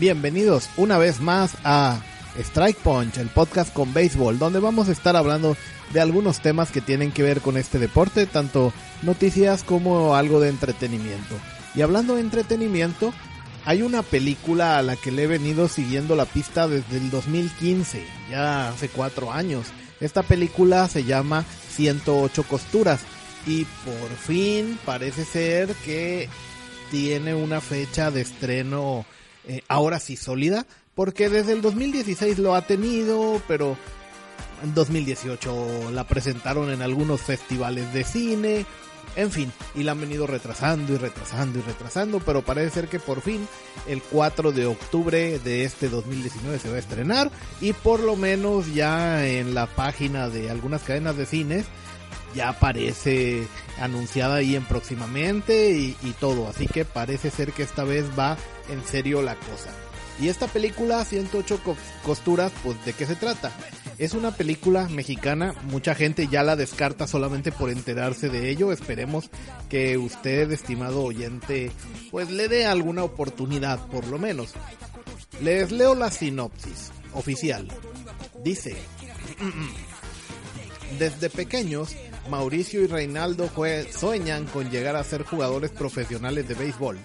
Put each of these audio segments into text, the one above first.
Bienvenidos una vez más a Strike Punch, el podcast con béisbol, donde vamos a estar hablando de algunos temas que tienen que ver con este deporte, tanto noticias como algo de entretenimiento. Y hablando de entretenimiento, hay una película a la que le he venido siguiendo la pista desde el 2015, ya hace cuatro años. Esta película se llama 108 costuras y por fin parece ser que tiene una fecha de estreno eh, ahora sí sólida, porque desde el 2016 lo ha tenido, pero en 2018 la presentaron en algunos festivales de cine, en fin, y la han venido retrasando y retrasando y retrasando, pero parece ser que por fin el 4 de octubre de este 2019 se va a estrenar y por lo menos ya en la página de algunas cadenas de cines ya aparece anunciada ahí en próximamente y, y, todo. Así que parece ser que esta vez va en serio la cosa. Y esta película, 108 costuras, pues de qué se trata. Es una película mexicana, mucha gente ya la descarta solamente por enterarse de ello. Esperemos que usted, estimado oyente, pues le dé alguna oportunidad, por lo menos. Les leo la sinopsis oficial. Dice, desde pequeños, Mauricio y Reinaldo sueñan con llegar a ser jugadores profesionales de béisbol.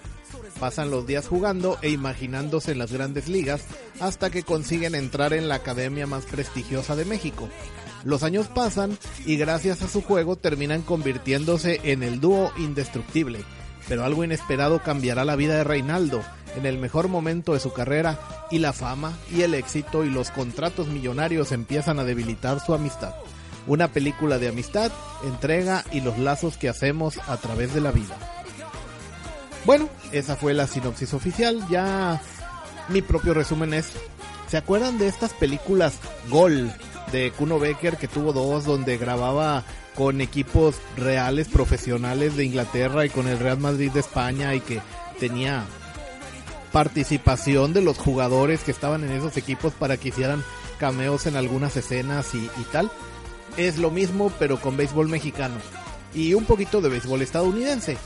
Pasan los días jugando e imaginándose en las grandes ligas hasta que consiguen entrar en la academia más prestigiosa de México. Los años pasan y gracias a su juego terminan convirtiéndose en el dúo indestructible. Pero algo inesperado cambiará la vida de Reinaldo en el mejor momento de su carrera y la fama y el éxito y los contratos millonarios empiezan a debilitar su amistad una película de amistad, entrega y los lazos que hacemos a través de la vida. Bueno, esa fue la sinopsis oficial, ya mi propio resumen es, ¿se acuerdan de estas películas Gol de Kuno Becker que tuvo dos donde grababa con equipos reales profesionales de Inglaterra y con el Real Madrid de España y que tenía participación de los jugadores que estaban en esos equipos para que hicieran cameos en algunas escenas y, y tal? Es lo mismo pero con béisbol mexicano y un poquito de béisbol estadounidense.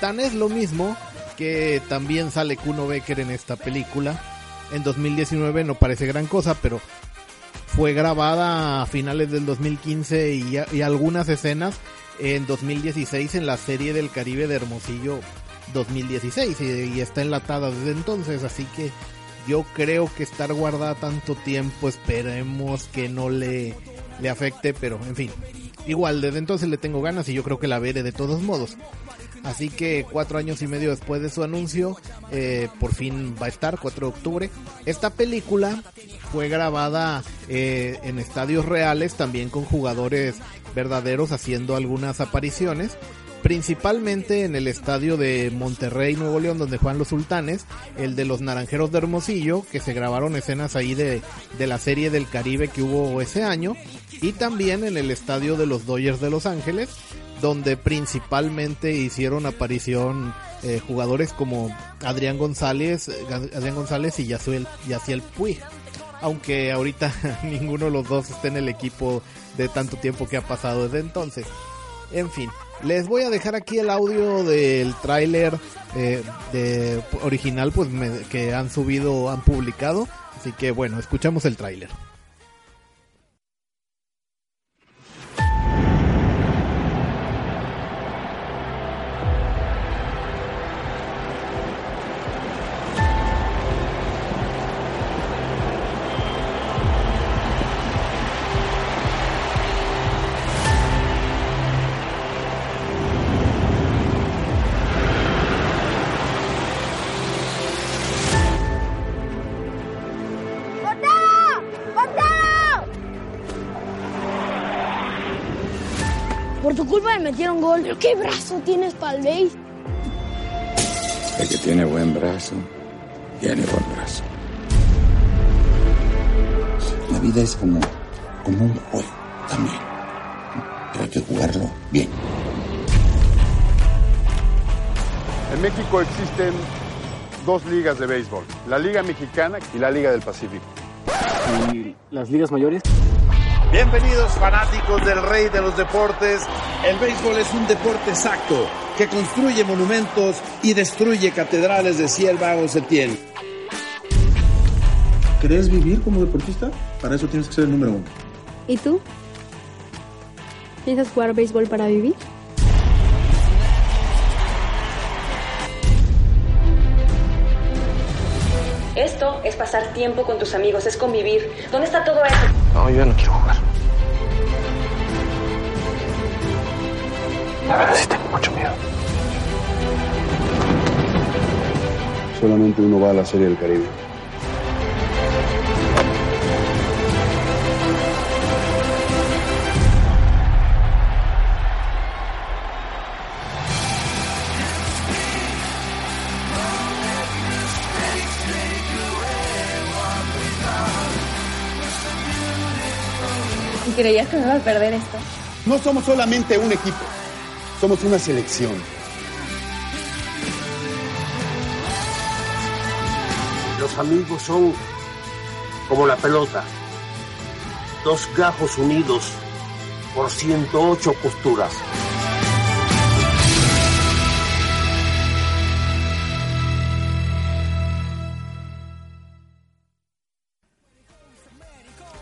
Tan es lo mismo que también sale Kuno Becker en esta película. En 2019 no parece gran cosa, pero fue grabada a finales del 2015 y, y algunas escenas en 2016 en la serie del Caribe de Hermosillo 2016 y, y está enlatada desde entonces, así que yo creo que estar guardada tanto tiempo esperemos que no le le afecte, pero en fin. Igual, desde entonces le tengo ganas y yo creo que la veré de todos modos. Así que cuatro años y medio después de su anuncio, eh, por fin va a estar, 4 de octubre. Esta película fue grabada eh, en estadios reales, también con jugadores verdaderos haciendo algunas apariciones principalmente en el estadio de Monterrey, Nuevo León, donde juegan los sultanes, el de los Naranjeros de Hermosillo, que se grabaron escenas ahí de, de la serie del Caribe que hubo ese año, y también en el estadio de los Dodgers de Los Ángeles, donde principalmente hicieron aparición eh, jugadores como Adrián González, Adrián González y Yaciel, Yaciel Puig. Aunque ahorita ninguno de los dos está en el equipo de tanto tiempo que ha pasado desde entonces. En fin, les voy a dejar aquí el audio del tráiler eh, de original pues que han subido, han publicado. Así que bueno, escuchamos el tráiler. Metieron gol. Pero qué brazo tienes para el base. El que tiene buen brazo, tiene buen brazo. La vida es como, como un juego también. Pero hay que jugarlo bien. En México existen dos ligas de béisbol, la Liga Mexicana y la Liga del Pacífico. ¿Y las ligas mayores? Bienvenidos fanáticos del rey de los deportes. El béisbol es un deporte exacto que construye monumentos y destruye catedrales de ciel vago Setién. ¿Querés vivir como deportista? Para eso tienes que ser el número uno. ¿Y tú? ¿Piensas jugar béisbol para vivir? Esto es pasar tiempo con tus amigos, es convivir. ¿Dónde está todo eso? No, yo ya no quiero La verdad sí tengo mucho miedo. Solamente uno va a la Serie del Caribe. ¿Creías que me iba a perder esto? No somos solamente un equipo, somos una selección. Los amigos son como la pelota, dos gajos unidos por 108 costuras.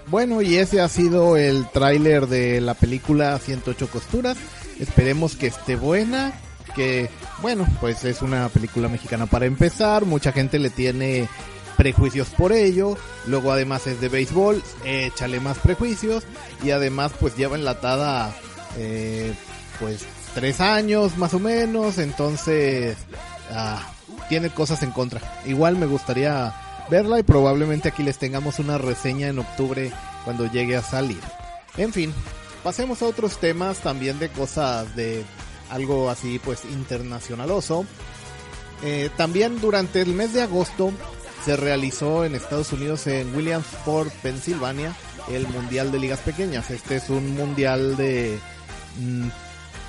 Bueno, y ese ha sido el tráiler de la película 108 costuras. Esperemos que esté buena, que bueno, pues es una película mexicana para empezar, mucha gente le tiene prejuicios por ello, luego además es de béisbol, échale más prejuicios y además pues lleva enlatada eh, pues tres años más o menos, entonces ah, tiene cosas en contra. Igual me gustaría verla y probablemente aquí les tengamos una reseña en octubre cuando llegue a salir. En fin, pasemos a otros temas también de cosas de algo así pues internacionaloso. también durante el mes de agosto se realizó en Estados Unidos en Williamsport, Pensilvania, el Mundial de Ligas Pequeñas. Este es un mundial de mmm,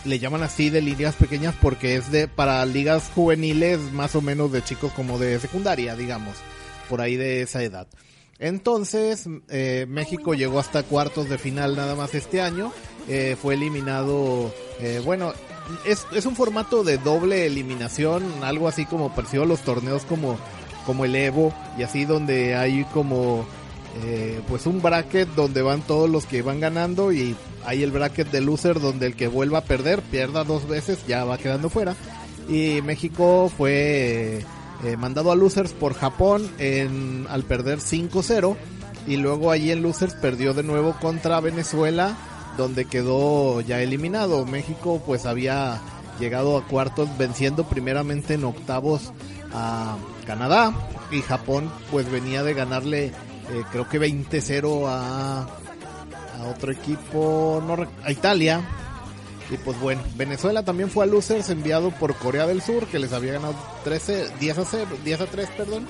le llaman así de ligas pequeñas porque es de para ligas juveniles más o menos de chicos como de secundaria, digamos, por ahí de esa edad. Entonces, eh, México llegó hasta cuartos de final nada más este año. Eh, fue eliminado, eh, bueno, es, es, un formato de doble eliminación, algo así como pareció los torneos como, como el Evo y así donde hay como eh, pues un bracket donde van todos los que van ganando y hay el bracket de loser donde el que vuelva a perder pierda dos veces ya va quedando fuera y México fue eh, mandado a losers por Japón al perder 5-0 y luego allí en losers perdió de nuevo contra Venezuela donde quedó ya eliminado México pues había llegado a cuartos venciendo primeramente en octavos a Canadá y Japón pues venía de ganarle eh, creo que 20-0 a, a otro equipo, no, a Italia. Y pues bueno, Venezuela también fue a losers enviado por Corea del Sur, que les había ganado 13, 10 a 0, 10 a 3, perdón.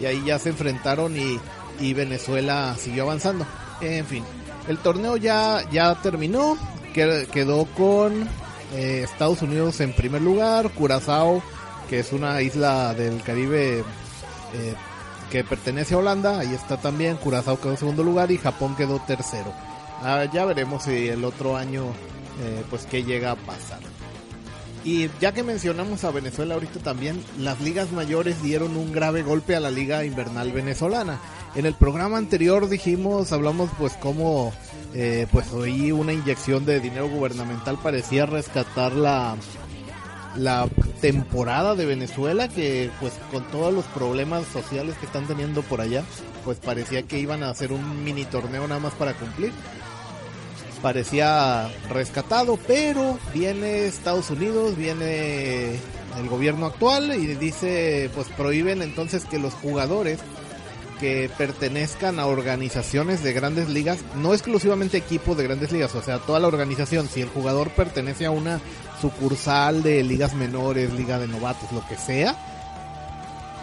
Y ahí ya se enfrentaron y, y Venezuela siguió avanzando. En fin, el torneo ya, ya terminó, quedó con eh, Estados Unidos en primer lugar, Curazao, que es una isla del Caribe eh, que pertenece a Holanda, ahí está también, Curazao quedó en segundo lugar y Japón quedó tercero. Ah, ya veremos si el otro año eh, pues qué llega a pasar. Y ya que mencionamos a Venezuela ahorita también, las ligas mayores dieron un grave golpe a la liga invernal venezolana. En el programa anterior dijimos, hablamos pues cómo eh, pues hoy una inyección de dinero gubernamental parecía rescatar la la temporada de Venezuela que pues con todos los problemas sociales que están teniendo por allá pues parecía que iban a hacer un mini torneo nada más para cumplir parecía rescatado pero viene Estados Unidos viene el gobierno actual y dice pues prohíben entonces que los jugadores que pertenezcan a organizaciones de grandes ligas, no exclusivamente equipos de grandes ligas, o sea, toda la organización, si el jugador pertenece a una sucursal de ligas menores, liga de novatos, lo que sea,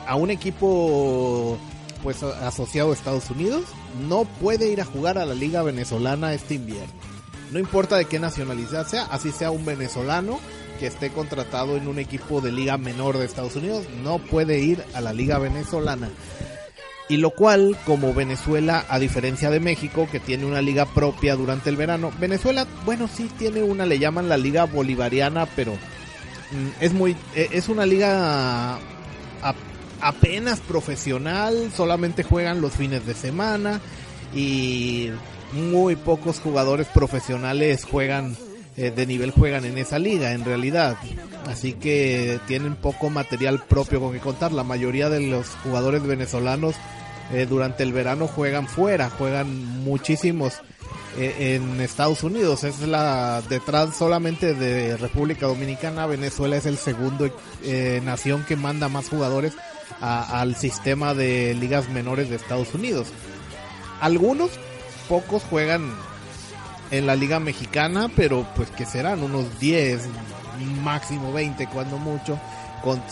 a un equipo pues asociado a Estados Unidos, no puede ir a jugar a la liga venezolana este invierno. No importa de qué nacionalidad sea, así sea un venezolano que esté contratado en un equipo de liga menor de Estados Unidos, no puede ir a la liga venezolana. Y lo cual, como Venezuela, a diferencia de México, que tiene una liga propia durante el verano, Venezuela, bueno, sí tiene una, le llaman la liga bolivariana, pero mm, es muy, e, es una liga apenas profesional, solamente juegan los fines de semana y muy pocos jugadores profesionales juegan eh, de nivel juegan en esa liga en realidad. Así que tienen poco material propio con que contar. La mayoría de los jugadores venezolanos eh, durante el verano juegan fuera juegan muchísimos eh, en Estados Unidos. Es la detrás solamente de República Dominicana Venezuela es el segundo nación que manda más jugadores al sistema de ligas menores de Estados Unidos. Algunos pocos juegan en la liga mexicana, pero pues que serán unos 10, máximo 20 cuando mucho,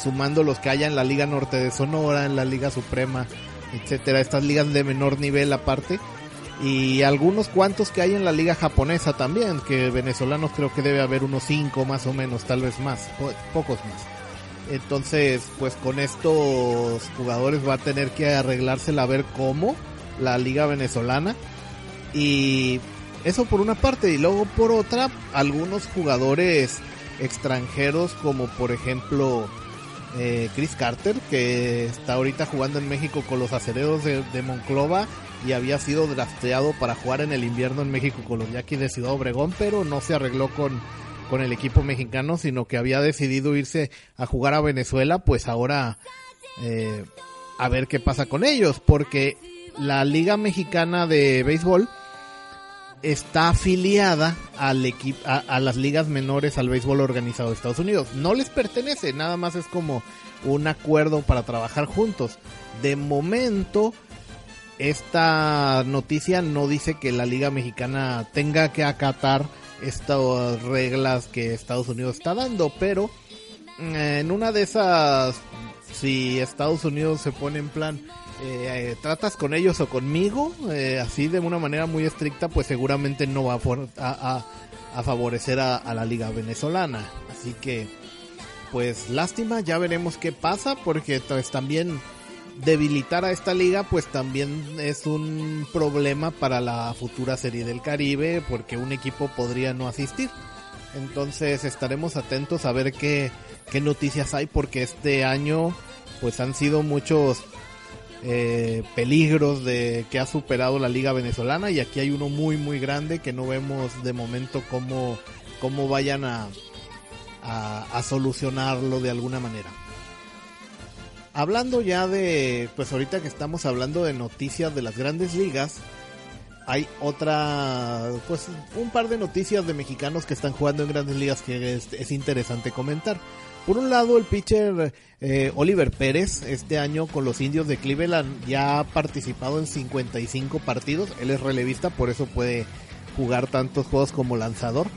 sumando los que haya en la liga norte de Sonora, en la liga suprema, etcétera, estas ligas de menor nivel aparte y algunos cuantos que hay en la liga japonesa también, que venezolanos creo que debe haber unos 5 más o menos, tal vez más, pocos más. Entonces, pues con estos jugadores va a tener que arreglársela a ver cómo la liga venezolana y eso por una parte y luego por otra algunos jugadores extranjeros como por ejemplo eh, Chris Carter que está ahorita jugando en México con los acereros de, Monclova y había sido drafteado para jugar en el invierno en México con los Yaquis de Ciudad Obregón pero no se arregló con, con el equipo mexicano sino que había decidido irse a jugar a Venezuela pues ahora eh, a ver qué pasa con ellos porque la Liga Mexicana de Béisbol está afiliada al equipo, a, las ligas menores al béisbol organizado de Estados Unidos. No les pertenece, nada más es como un acuerdo para trabajar juntos. De momento, esta noticia no dice que la liga mexicana tenga que acatar estas reglas que Estados Unidos está dando, pero mm, en una de esas, si Estados Unidos se pone en plan, eh, tratas con ellos o conmigo, eh, así de una manera muy estricta, pues seguramente no va a, a, favorecer a, la liga venezolana. Así que, pues lástima, ya veremos qué pasa, porque pues, también debilitar a esta liga, pues también es un problema para la futura serie del Caribe, porque un equipo podría no asistir. Entonces estaremos atentos a ver qué, qué noticias hay, porque este año pues han sido muchos eh, peligros de que ha superado la liga venezolana y aquí hay uno muy muy grande que no vemos de momento cómo, cómo vayan a, a, solucionarlo de alguna manera. Hablando ya de, pues ahorita que estamos hablando de noticias de las grandes ligas, hay otra, pues un par de noticias de mexicanos que están jugando en grandes ligas que es interesante comentar. Por un lado, el pitcher eh, Oliver Pérez, este año con los indios de Cleveland, ya ha participado en 55 partidos. Él es relevista, por eso puede jugar tantos juegos como lanzador.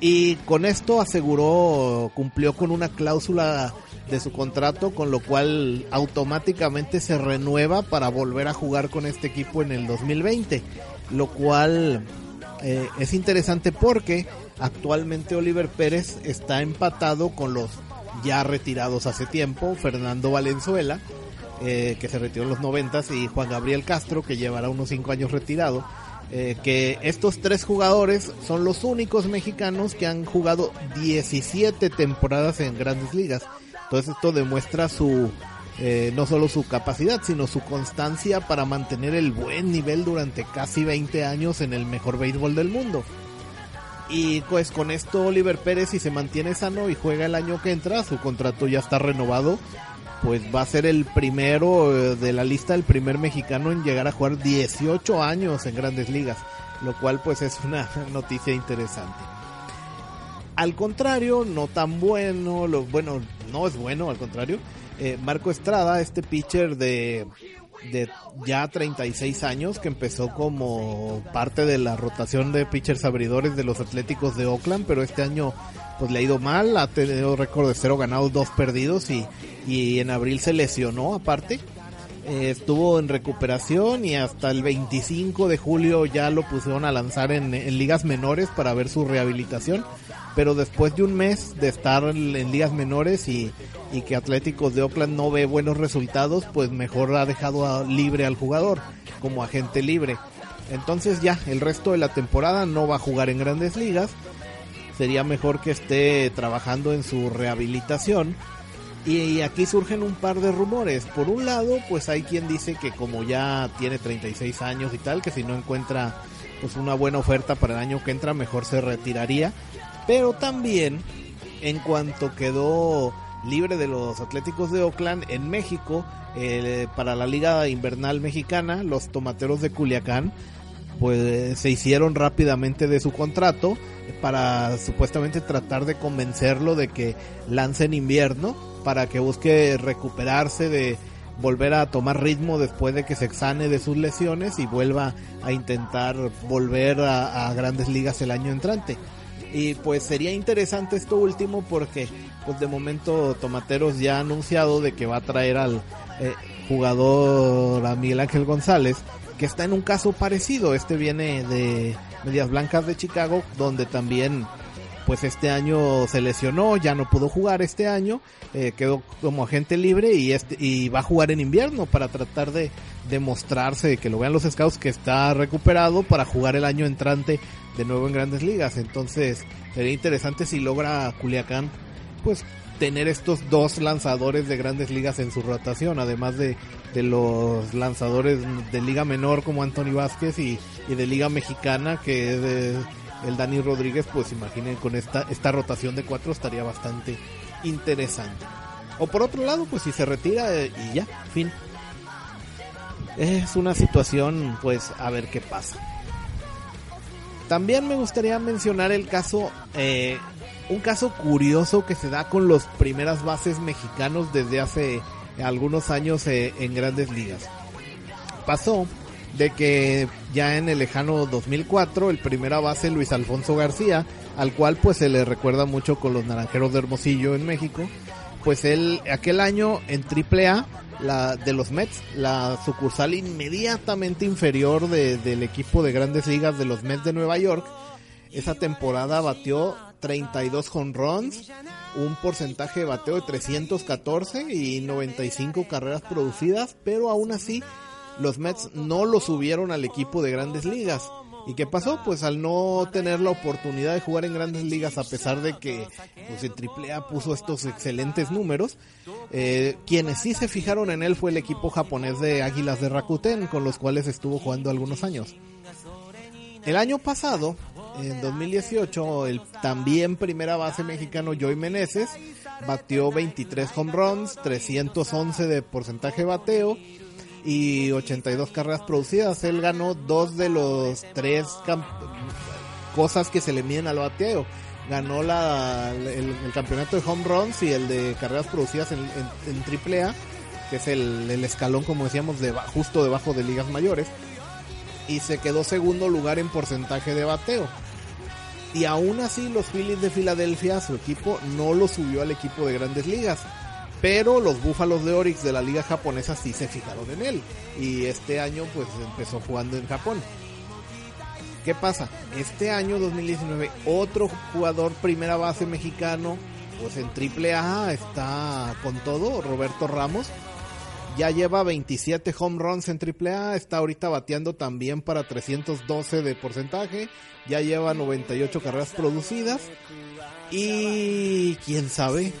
Y con esto aseguró, cumplió con una cláusula de su contrato, con lo cual automáticamente se renueva para volver a jugar con este equipo en el 2020. Lo cual eh, es interesante porque actualmente Oliver Pérez está empatado con los ya retirados hace tiempo, Fernando Valenzuela, eh, que se retiró en los noventas, y Juan Gabriel Castro, que llevará unos cinco años retirado. Eh, que estos tres jugadores son los únicos mexicanos que han jugado 17 temporadas en grandes ligas. Entonces esto demuestra su, eh, no solo su capacidad, sino su constancia para mantener el buen nivel durante casi 20 años en el mejor béisbol del mundo. Y pues con esto Oliver Pérez si se mantiene sano y juega el año que entra, su contrato ya está renovado, pues va a ser el primero eh, de la lista, el primer mexicano en llegar a jugar 18 años en grandes ligas, lo cual pues es una noticia interesante. Al contrario, no tan bueno, lo, bueno, no es bueno, al contrario. Eh, Marco Estrada, este pitcher de de ya 36 años que empezó como parte de la rotación de pitchers abridores de los Atléticos de Oakland, pero este año pues le ha ido mal, ha tenido récord de cero ganados, dos perdidos y, y en abril se lesionó aparte. Eh, estuvo en recuperación y hasta el 25 de julio ya lo pusieron a lanzar en, en ligas menores para ver su rehabilitación pero después de un mes de estar en ligas menores y, y que Atléticos de Oakland no ve buenos resultados, pues mejor ha dejado libre al jugador como agente libre. Entonces ya, el resto de la temporada no va a jugar en grandes ligas. Sería mejor que esté trabajando en su rehabilitación. Y, y aquí surgen un par de rumores. Por un lado, pues hay quien dice que como ya tiene 36 años y tal, que si no encuentra pues una buena oferta para el año que entra, mejor se retiraría. Pero también, en cuanto quedó libre de los Atléticos de Oakland en México, eh, para la Liga Invernal Mexicana, los Tomateros de Culiacán, pues se hicieron rápidamente de su contrato para supuestamente tratar de convencerlo de que lance en invierno para que busque recuperarse de volver a tomar ritmo después de que se exane de sus lesiones y vuelva a intentar volver a, a grandes ligas el año entrante. Y pues sería interesante esto último porque pues de momento Tomateros ya ha anunciado de que va a traer al eh, jugador a Miguel Ángel González que está en un caso parecido. Este viene de Medias Blancas de Chicago donde también pues este año se lesionó, ya no pudo jugar este año, eh, quedó como agente libre y este y va a jugar en invierno para tratar de demostrarse que lo vean los scouts que está recuperado para jugar el año entrante de nuevo en Grandes Ligas. Entonces, sería interesante si logra Culiacán pues tener estos dos lanzadores de Grandes Ligas en su rotación, además de de los lanzadores de Liga Menor como Anthony Vázquez y, y de Liga Mexicana que es el Dani Rodríguez, pues imaginen con esta, esta rotación de cuatro estaría bastante interesante. O por otro lado, pues si se retira eh, y ya, fin. Es una situación, pues a ver qué pasa. También me gustaría mencionar el caso, eh, un caso curioso que se da con los primeras bases mexicanos desde hace algunos años eh, en grandes ligas. Pasó de que ya en el lejano 2004 el primera base Luis Alfonso García, al cual pues se le recuerda mucho con los Naranjeros de Hermosillo en México, pues él aquel año en AAA la de los Mets, la sucursal inmediatamente inferior de- del equipo de grandes ligas de los Mets de Nueva York, esa temporada batió 32 jonrones, un porcentaje de bateo de 314 y 95 carreras producidas, pero aún así los Mets no lo subieron al equipo de grandes ligas. ¿Y qué pasó? Pues al no tener la oportunidad de jugar en grandes ligas, a pesar de que pues, en AAA puso estos excelentes números, eh, quienes sí se fijaron en él fue el equipo japonés de Águilas de Rakuten, con los cuales estuvo jugando algunos años. El año pasado, en 2018, el también primera base mexicano Joey Meneses batió 23 home runs, 311 de porcentaje bateo y 82 carreras producidas. Él ganó dos de los tres cosas que se le miden al bateo. Ganó la, el, campeonato de home runs y el de carreras producidas en, en AAA, que es el, el escalón, como decíamos, de, justo debajo de ligas mayores. Y se quedó segundo lugar en porcentaje de bateo. Y aún así los Phillies de Filadelfia, su equipo, no lo subió al equipo de grandes ligas. Pero los Búfalos de Orix de la liga japonesa sí se fijaron en él. Y este año pues empezó jugando en Japón. ¿Qué pasa? Este año 2019 otro jugador primera base mexicano pues en AAA está con todo, Roberto Ramos. Ya lleva 27 home runs en AAA, está ahorita bateando también para 312 de porcentaje, ya lleva 98 carreras producidas y quién sabe,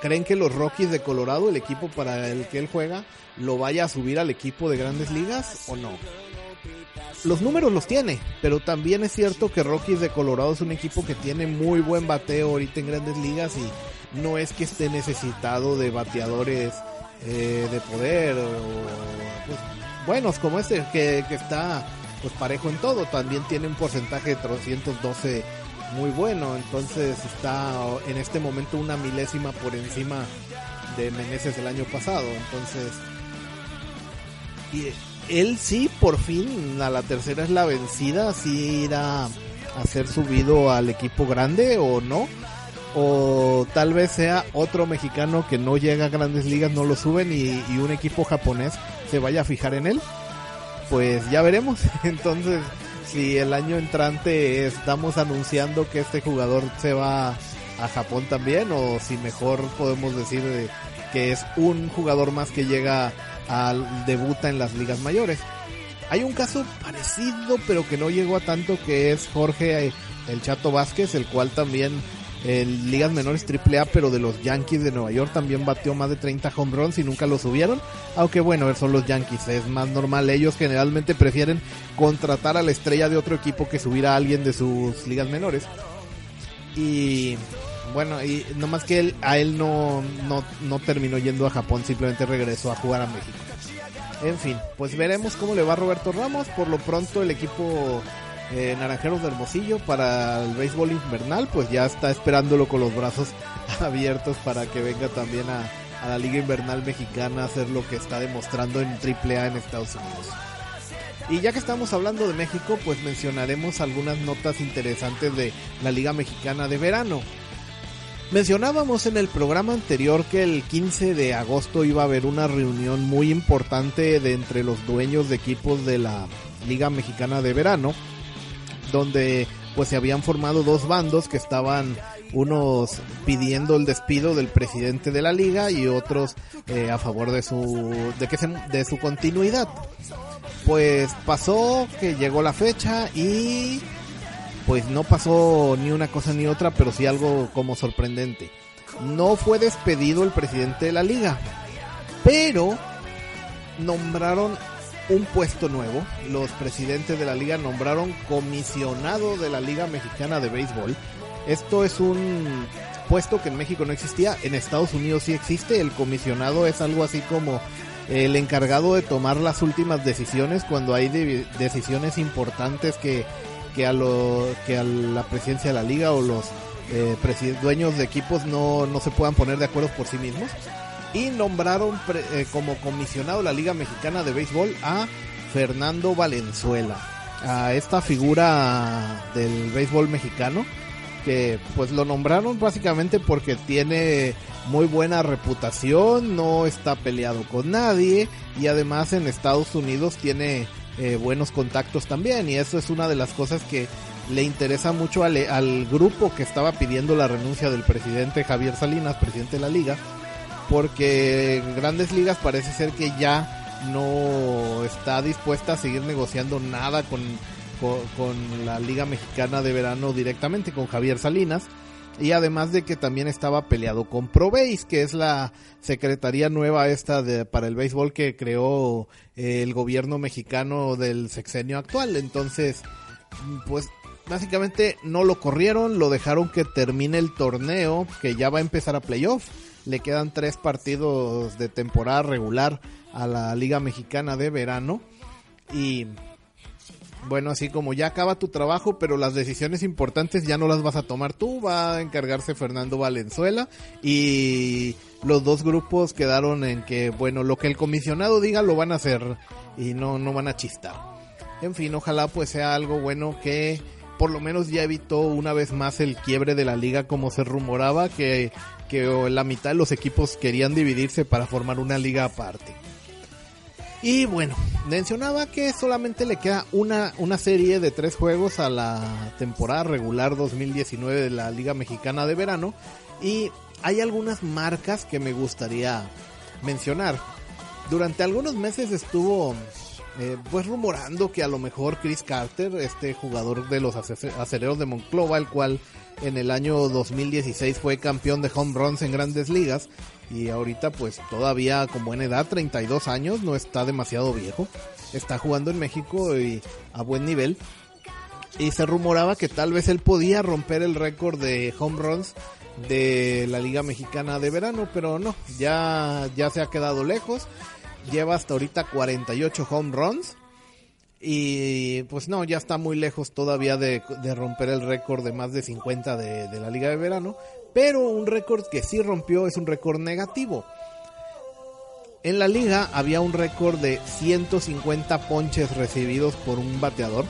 ¿creen que los Rockies de Colorado, el equipo para el que él juega, lo vaya a subir al equipo de grandes ligas o no? Los números los tiene, pero también es cierto que Rockies de Colorado es un equipo que tiene muy buen bateo ahorita en grandes ligas y no es que esté necesitado de bateadores eh, de poder o pues, buenos como este que, que está pues parejo en todo también tiene un porcentaje de 312 muy bueno entonces está en este momento una milésima por encima de Meneses el año pasado entonces y él sí, por fin, a la tercera es la vencida, si irá a ser subido al equipo grande o no. O tal vez sea otro mexicano que no llega a grandes ligas, no lo suben y, y un equipo japonés se vaya a fijar en él. Pues ya veremos. Entonces, si el año entrante estamos anunciando que este jugador se va a Japón también o si mejor podemos decir que es un jugador más que llega al debuta en las ligas mayores. Hay un caso parecido pero que no llegó a tanto que es Jorge eh, el Chato Vázquez, el cual también en ligas menores AAA, pero de los Yankees de Nueva York también batió más de 30 home runs y nunca lo subieron. Aunque bueno, son los Yankees, es más normal. Ellos generalmente prefieren contratar a la estrella de otro equipo que subir a alguien de sus ligas menores. Y bueno, y nomás que él, a él no, no, no terminó yendo a Japón, simplemente regresó a jugar a México. En fin, pues veremos cómo le va Roberto Ramos. Por lo pronto el equipo eh, Naranjeros de Hermosillo para el béisbol invernal, pues ya está esperándolo con los brazos abiertos para que venga también a, la Liga Invernal Mexicana a hacer lo que está demostrando en AAA en Estados Unidos. Y ya que estamos hablando de México, pues mencionaremos algunas notas interesantes de la Liga Mexicana de Verano. Mencionábamos en el programa anterior que el 15 de agosto iba a haber una reunión muy importante de entre los dueños de equipos de la Liga Mexicana de Verano, donde pues se habían formado dos bandos que estaban unos pidiendo el despido del presidente de la liga y otros eh, a favor de su de que se, de su continuidad. Pues pasó que llegó la fecha y pues no pasó ni una cosa ni otra, pero sí algo como sorprendente. No fue despedido el presidente de la liga, pero nombraron un puesto nuevo. Los presidentes de la liga nombraron comisionado de la Liga Mexicana de Béisbol. Esto es un puesto que en México no existía, en Estados Unidos sí existe. El comisionado es algo así como el encargado de tomar las últimas decisiones cuando hay de decisiones importantes que, que, a lo, que a la presidencia de la liga o los eh, dueños de equipos no, no se puedan poner de acuerdo por sí mismos y nombraron eh, como comisionado de la Liga Mexicana de Béisbol a Fernando Valenzuela, a esta figura del béisbol mexicano que pues lo nombraron básicamente porque tiene muy buena reputación, no está peleado con nadie y además en Estados Unidos tiene eh, buenos contactos también. Y eso es una de las cosas que le interesa mucho al, al grupo que estaba pidiendo la renuncia del presidente Javier Salinas, presidente de la liga, porque Grandes Ligas parece ser que ya no está dispuesta a seguir negociando nada con, con, la Liga Mexicana de Verano directamente con Javier Salinas. Y además de que también estaba peleado con ProBase, que es la secretaría nueva esta de, para el béisbol que creó eh, el gobierno mexicano del sexenio actual. Entonces, pues básicamente no lo corrieron, lo dejaron que termine el torneo, que ya va a empezar a playoff le quedan tres partidos de temporada regular a la Liga Mexicana de Verano. Y bueno, así como ya acaba tu trabajo, pero las decisiones importantes ya no las vas a tomar tú, va a encargarse Fernando Valenzuela y los dos grupos quedaron en que, bueno, lo que el comisionado diga lo van a hacer y no, no van a chistar. En fin, ojalá pues sea algo bueno que por lo menos ya evitó una vez más el quiebre de la liga como se rumoraba que que la mitad de los equipos querían dividirse para formar una liga aparte. Y bueno, mencionaba que solamente le queda una, una serie de tres juegos a la temporada regular 2019 de la Liga Mexicana de Verano. Y hay algunas marcas que me gustaría mencionar. Durante algunos meses estuvo eh, pues rumorando que a lo mejor Chris Carter, este jugador de los aceleros de Monclova, el cual en el año 2016 fue campeón de home runs en grandes ligas y ahorita pues todavía con buena edad, 32 años, no está demasiado viejo, está jugando en México y a buen nivel. Y se rumoraba que tal vez él podía romper el récord de home runs de la Liga Mexicana de verano, pero no, ya, ya se ha quedado lejos. Lleva hasta ahorita 48 home runs. Y pues no, ya está muy lejos todavía de, romper el récord de más de 50 de, la Liga de Verano. Pero un récord que sí rompió es un récord negativo. En la liga había un récord de 150 ponches recibidos por un bateador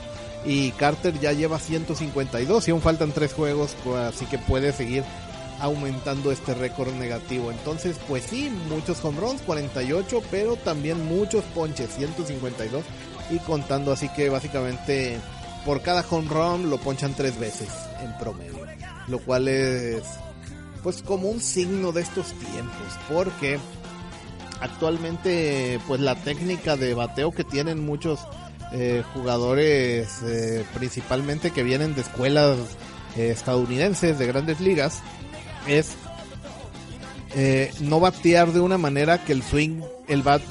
y Carter ya lleva 152 y aún faltan tres juegos, pues, así que puede seguir aumentando este récord negativo. Entonces, pues sí, muchos home runs, 48, pero también muchos ponches, 152 y contando, así que básicamente por cada home run lo ponchan tres veces en promedio, lo cual es pues como un signo de estos tiempos, porque actualmente pues la técnica de bateo que tienen muchos eh, jugadores eh, principalmente que vienen de escuelas eh, estadounidenses de grandes ligas es no batear de una manera que el swing, el bat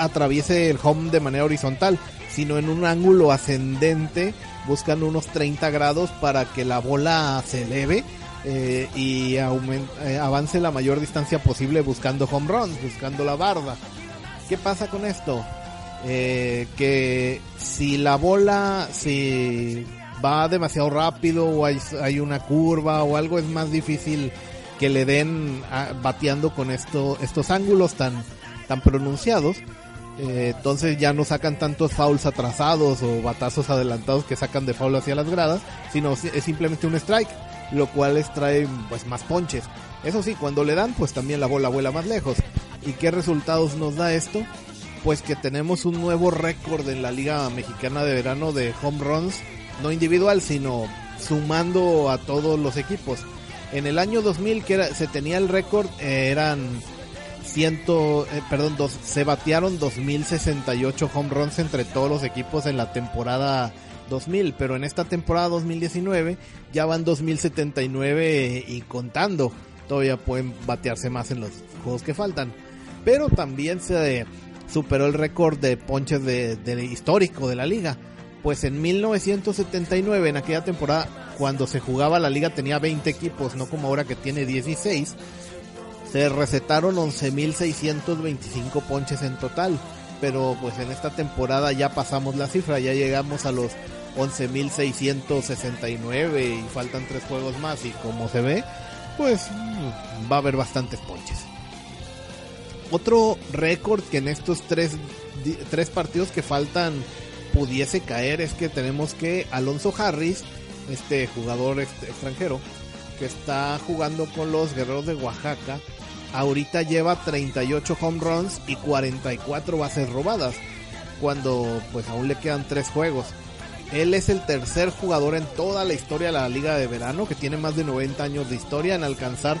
atraviese el home de manera horizontal, sino en un ángulo ascendente, buscando unos 30 grados para que la bola se eleve y avance la mayor distancia posible buscando home runs, buscando la barda. ¿Qué pasa con esto? eh, que si la bola si va demasiado rápido o hay, hay, una curva o algo es más difícil que le den bateando con esto, estos ángulos tan, tan pronunciados. Eh, entonces ya no sacan tantos fouls atrasados o batazos adelantados que sacan de foul hacia las gradas, sino es simplemente un strike, lo cual les trae pues más ponches. Eso sí, cuando le dan, pues también la bola vuela más lejos. ¿Y qué resultados nos da esto? pues que tenemos un nuevo récord en la Liga Mexicana de Verano de home runs, no individual, sino sumando a todos los equipos. En el año 2000 que era, se tenía el récord, eh, eran ciento, eh, perdón, dos, se batearon 2068 home runs entre todos los equipos en la temporada 2000, pero en esta temporada 2019 ya van 2079 y contando. Todavía pueden batearse más en los juegos que faltan. Pero también se superó el récord de ponches de, histórico de la liga. Pues en 1979, en aquella temporada, cuando se jugaba la liga tenía 20 equipos, no como ahora que tiene 16. Se recetaron 11.625 ponches en total. Pero pues en esta temporada ya pasamos la cifra, ya llegamos a los 11.669 y faltan tres juegos más y como se ve, pues va a haber bastantes ponches. Otro récord que en estos tres, tres partidos que faltan pudiese caer es que tenemos que Alonso Harris, este jugador extranjero, que está jugando con los Guerreros de Oaxaca, ahorita lleva 38 home runs y 44 bases robadas, cuando pues aún le quedan tres juegos. Él es el tercer jugador en toda la historia de la Liga de Verano, que tiene más de 90 años de historia en alcanzar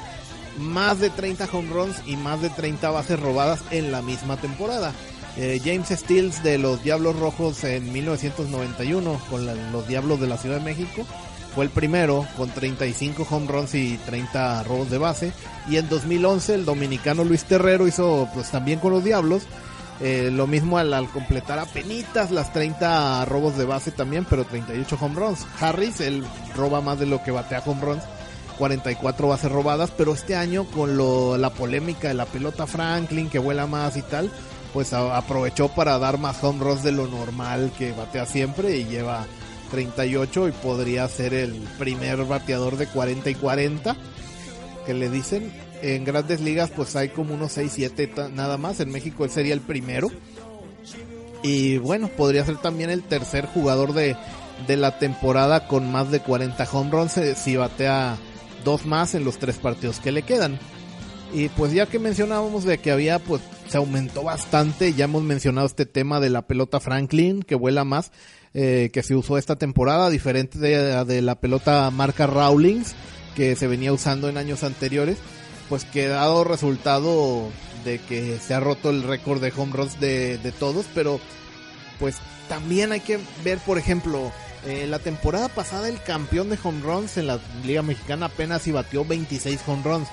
más de 30 home runs y más de 30 bases robadas en la misma temporada. Eh, James Steels de los Diablos Rojos en 1991 con los Diablos de la Ciudad de México fue el primero con 35 home runs y 30 robos de base. Y en 2011 el dominicano Luis Terrero hizo pues también con los Diablos eh, lo mismo al, completar a penitas las 30 robos de base también pero 38 home runs. Harris él roba más de lo que batea home runs 44 bases robadas, pero este año con lo, la polémica de la pelota Franklin que vuela más y tal, pues aprovechó para dar más home runs de lo normal que batea siempre y lleva 38 y podría ser el primer bateador de 40 y 40 que le dicen. En grandes ligas pues hay como unos 6, 7 nada más, en México él sería el primero. Y bueno, podría ser también el tercer jugador de, de la temporada con más de 40 home runs eh, si batea dos más en los tres partidos que le quedan. Y pues ya que mencionábamos de que había, pues se aumentó bastante, ya hemos mencionado este tema de la pelota Franklin, que vuela más, eh, que se usó esta temporada, diferente de, de, la pelota marca Rawlings, que se venía usando en años anteriores, pues que ha dado resultado de que se ha roto el récord de home runs de, todos, pero pues también hay que ver, por ejemplo, eh, la temporada pasada el campeón de home runs en la Liga Mexicana apenas y batió 26 home runs.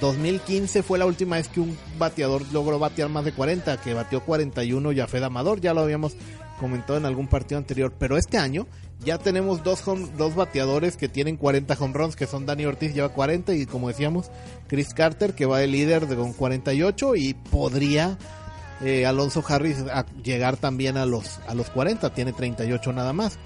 2015 eh, fue la última vez que un bateador logró batear más de 40, que batió 41 Yafed Amador, ya lo habíamos comentado en algún partido anterior, pero este año ya tenemos dos, dos bateadores que tienen 40 home runs, que son Dani Ortiz lleva 40 y como decíamos, Chris Carter que va de líder de, con 48 y podría eh, Alonso Harris llegar también a los, a los 40, tiene 38 nada más.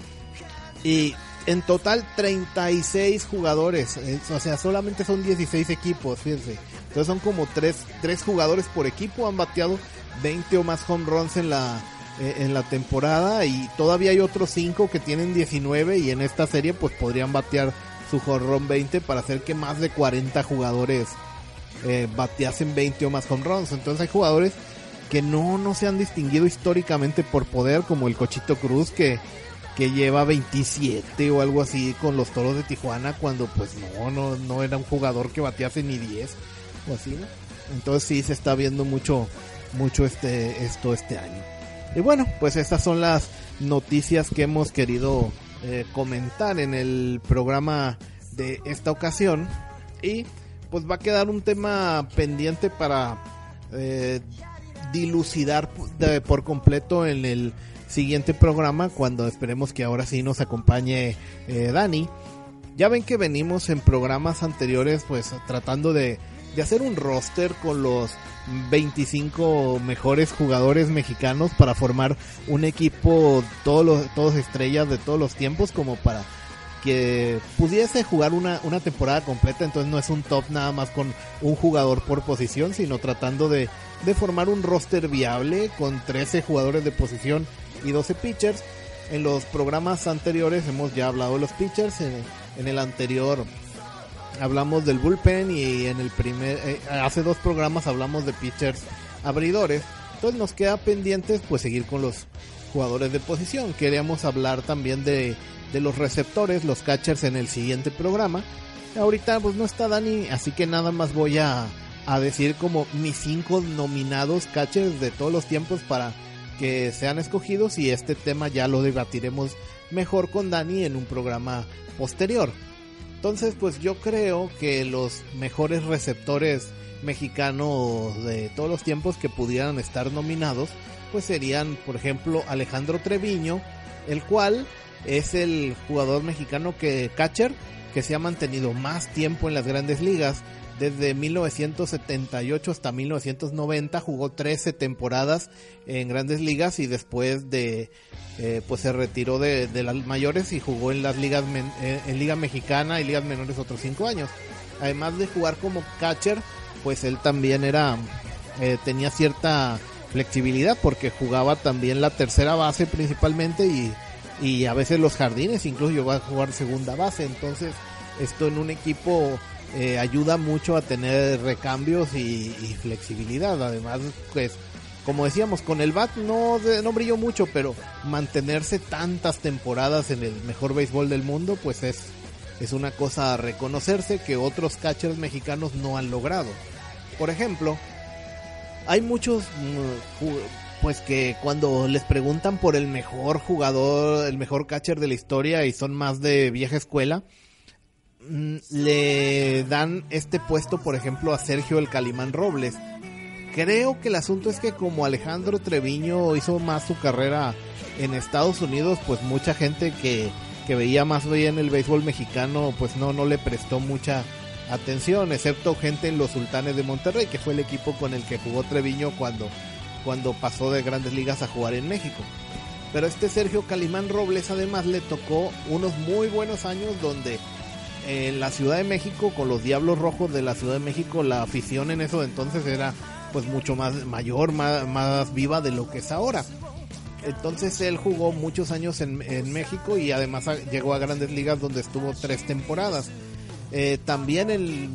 Y en total 36 jugadores, o sea, solamente son 16 equipos, fíjense. Entonces son como 3, tres jugadores por equipo, han bateado 20 o más home runs en la, eh, en la temporada y todavía hay otros 5 que tienen 19 y en esta serie pues podrían batear su home run 20 para hacer que más de 40 jugadores eh, bateasen 20 o más home runs. Entonces hay jugadores que no, no se han distinguido históricamente por poder como el Cochito Cruz que que lleva 27 o algo así con los Toros de Tijuana cuando pues no, no, no era un jugador que batease ni 10 o así, ¿no? Entonces sí se está viendo mucho, mucho este, esto este año. Y bueno, pues estas son las noticias que hemos querido eh, comentar en el programa de esta ocasión. Y pues va a quedar un tema pendiente para eh, dilucidar por completo en el siguiente programa cuando esperemos que ahora sí nos acompañe eh, Dani. Ya ven que venimos en programas anteriores pues tratando de, de hacer un roster con los 25 mejores jugadores mexicanos para formar un equipo todos los, todos estrellas de todos los tiempos como para que pudiese jugar una, una temporada completa, entonces no es un top nada más con un jugador por posición, sino tratando de, de formar un roster viable con 13 jugadores de posición y 12 pitchers. En los programas anteriores hemos ya hablado de los pitchers. En, el anterior hablamos del bullpen y en el primer, eh, hace dos programas hablamos de pitchers abridores. Entonces nos queda pendientes pues seguir con los jugadores de posición. Queríamos hablar también de, de los receptores, los catchers en el siguiente programa. Ahorita pues no está Dani, así que nada más voy a, a decir como mis cinco nominados catchers de todos los tiempos para que sean escogidos y este tema ya lo debatiremos mejor con Dani en un programa posterior. Entonces, pues yo creo que los mejores receptores mexicanos de todos los tiempos que pudieran estar nominados, pues serían, por ejemplo, Alejandro Treviño, el cual es el jugador mexicano que catcher que se ha mantenido más tiempo en las grandes ligas desde 1978 hasta 1990 jugó 13 temporadas en grandes ligas y después de eh, pues se retiró de, las mayores y jugó en las ligas eh, en liga mexicana y ligas menores otros 5 años. Además de jugar como catcher pues él también era eh, tenía cierta flexibilidad porque jugaba también la tercera base principalmente y, y a veces los jardines incluso llegó a jugar segunda base. Entonces esto en un equipo eh, ayuda mucho a tener recambios y, flexibilidad. Además, pues, como decíamos, con el bat no, no brilló mucho, pero mantenerse tantas temporadas en el mejor béisbol del mundo, pues es, es una cosa a reconocerse que otros catchers mexicanos no han logrado. Por ejemplo, hay muchos mm, pues que cuando les preguntan por el mejor jugador, el mejor catcher de la historia y son más de vieja escuela, le dan este puesto, por ejemplo, a Sergio el Calimán Robles. Creo que el asunto es que como Alejandro Treviño hizo más su carrera en Estados Unidos, pues mucha gente que, que veía más bien el béisbol mexicano, pues no, no le prestó mucha atención, excepto gente en los Sultanes de Monterrey, que fue el equipo con el que jugó Treviño cuando, cuando pasó de grandes ligas a jugar en México. Pero este Sergio Calimán Robles además le tocó unos muy buenos años donde en la Ciudad de México con los Diablos Rojos de la Ciudad de México la afición en eso entonces era pues mucho más mayor, más, más viva de lo que es ahora. Entonces él jugó muchos años en, en México y además llegó a grandes ligas donde estuvo tres temporadas. Eh, también en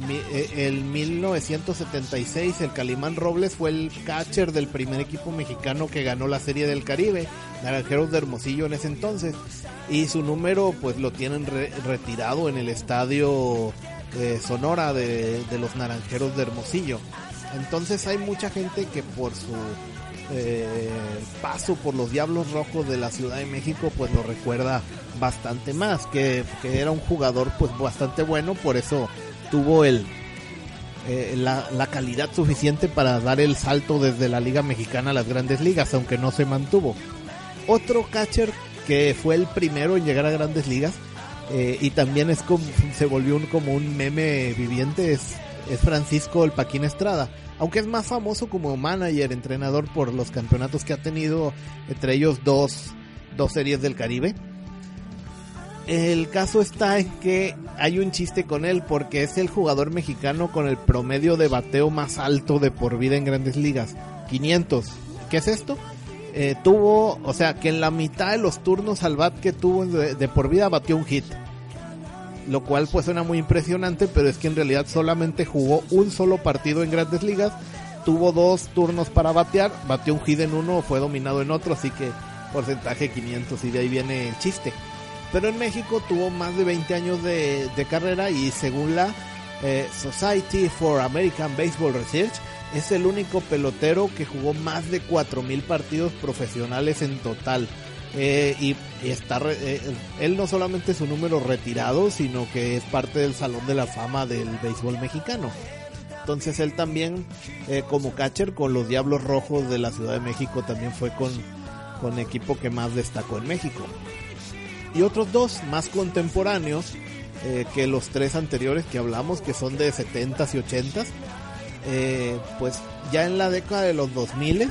el 1976 el Calimán Robles fue el catcher del primer equipo mexicano que ganó la Serie del Caribe, Naranjeros de Hermosillo en ese entonces, y su número pues lo tienen retirado en el estadio eh, Sonora de, de los Naranjeros de Hermosillo. Entonces hay mucha gente que por su eh, paso por los Diablos Rojos de la Ciudad de México, pues lo recuerda bastante más, que, era un jugador pues bastante bueno, por eso tuvo el eh, la, la, calidad suficiente para dar el salto desde la Liga Mexicana a las grandes ligas, aunque no se mantuvo. Otro catcher que fue el primero en llegar a grandes ligas eh, y también es como, se volvió un, como un meme viviente es, es Francisco el Paquín Estrada aunque es más famoso como manager, entrenador por los campeonatos que ha tenido, entre ellos dos, dos series del Caribe. el caso está en que hay un chiste con él porque es el jugador mexicano con el promedio de bateo más alto de por vida en grandes ligas. 500. ¿Qué es esto? Eh, tuvo, o sea, que en la mitad de los turnos al bat que tuvo de, de por vida batió un hit. Lo cual pues suena muy impresionante, pero es que en realidad solamente jugó un solo partido en grandes ligas. Tuvo dos turnos para batear, batió un hit en uno, fue dominado en otro, así que porcentaje 500 y de ahí viene el chiste. Pero en México tuvo más de 20 años de, carrera y según la eh, Society for American Baseball Research es el único pelotero que jugó más de 4.000 partidos profesionales en total. Eh, y, está eh, él no solamente es un número retirado, sino que es parte del Salón de la Fama del béisbol mexicano. Entonces él también, eh, como catcher con los Diablos Rojos de la Ciudad de México, también fue con, con equipo que más destacó en México. Y otros dos más contemporáneos que los tres anteriores que hablamos, que son de 70s y 80s, eh, pues ya en la década de los 2000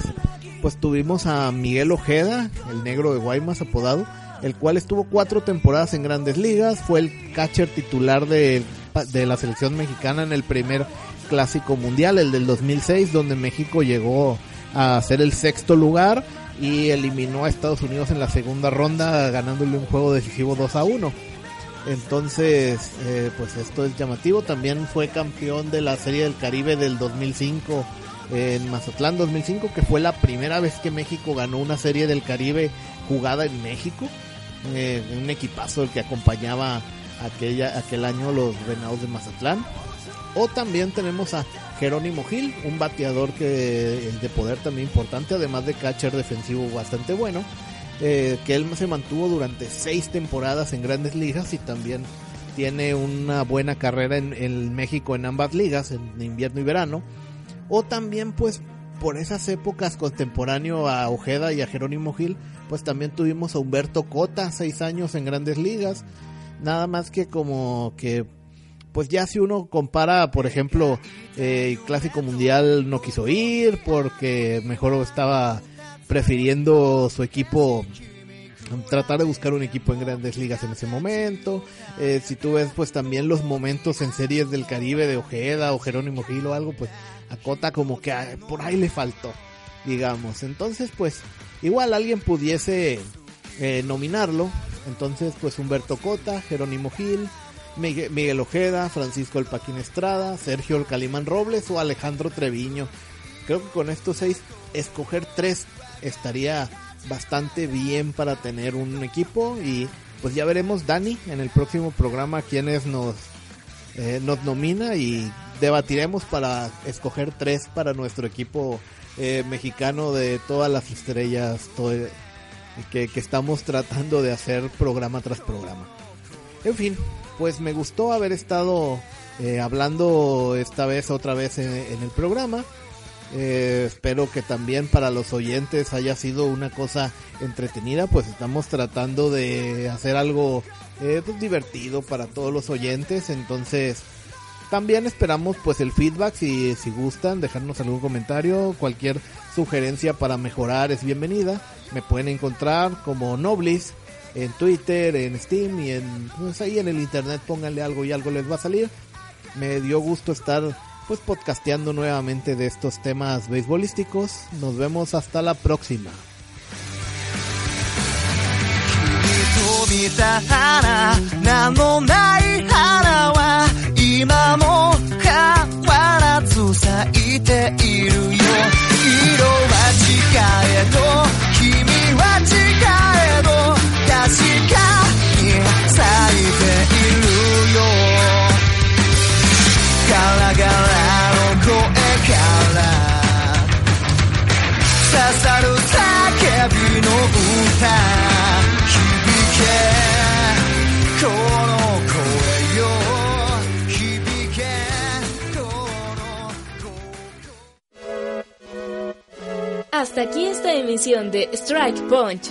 pues tuvimos a Miguel Ojeda, el negro de Guaymas apodado, el cual estuvo cuatro temporadas en grandes ligas, fue el catcher titular de, de la selección mexicana en el primer clásico mundial, el del 2006, donde México llegó a ser el sexto lugar y eliminó a Estados Unidos en la segunda ronda ganándole un juego decisivo 2 a 1. Entonces, eh, pues esto es llamativo. También fue campeón de la Serie del Caribe del 2005 en Mazatlán 2005, que fue la primera vez que México ganó una Serie del Caribe jugada en México. Eh, un equipazo el que acompañaba aquella, aquel año los Venados de Mazatlán. O también tenemos a Jerónimo Gil, un bateador que de poder también importante, además de catcher defensivo bastante bueno eh, que él se mantuvo durante seis temporadas en grandes ligas y también tiene una buena carrera en, México en ambas ligas, en invierno y verano. O también pues por esas épocas contemporáneo a Ojeda y a Jerónimo Gil, pues también tuvimos a Humberto Cota, seis años en grandes ligas. Nada más que como que pues ya si uno compara, por ejemplo, eh, el Clásico Mundial no quiso ir porque mejor estaba prefiriendo su equipo tratar de buscar un equipo en grandes ligas en ese momento. Eh, si tú ves pues también los momentos en series del Caribe de Ojeda o Jerónimo Gil o algo, pues a Cota como que ah, por ahí le faltó, digamos. Entonces pues igual alguien pudiese eh, nominarlo. Entonces pues Humberto Cota, Jerónimo Gil, Miguel, Miguel Ojeda, Francisco El Paquín Estrada, Sergio El Calimán Robles o Alejandro Treviño. Creo que con estos seis, escoger tres estaría bastante bien para tener un equipo y pues ya veremos Dani en el próximo programa quienes nos eh, nos nomina y debatiremos para escoger tres para nuestro equipo eh, mexicano de todas las estrellas todo, que, que, estamos tratando de hacer programa tras programa. En fin, pues me gustó haber estado eh, hablando esta vez otra vez en, en el programa. Eh, espero que también para los oyentes haya sido una cosa entretenida, pues estamos tratando de hacer algo eh, pues, divertido para todos los oyentes, entonces también esperamos pues el feedback si, si gustan dejarnos algún comentario, cualquier sugerencia para mejorar es bienvenida, me pueden encontrar como Noblis en Twitter, en Steam y en pues ahí en el internet pónganle algo y algo les va a salir. Me dio gusto estar pues podcasteando nuevamente de estos temas beisbolísticos. Nos vemos hasta la próxima. De Strike Punch.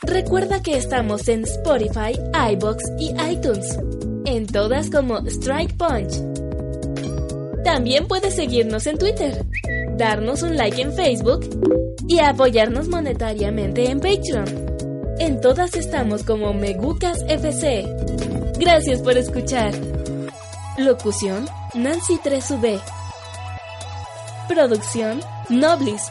Recuerda que estamos en Spotify, iBox y iTunes. En todas como Strike Punch. También puedes seguirnos en Twitter, darnos un like en Facebook y apoyarnos monetariamente en Patreon. En todas estamos como Megucas FC. Gracias por escuchar. Locución, Nancy 3UB. Producción, Noblis.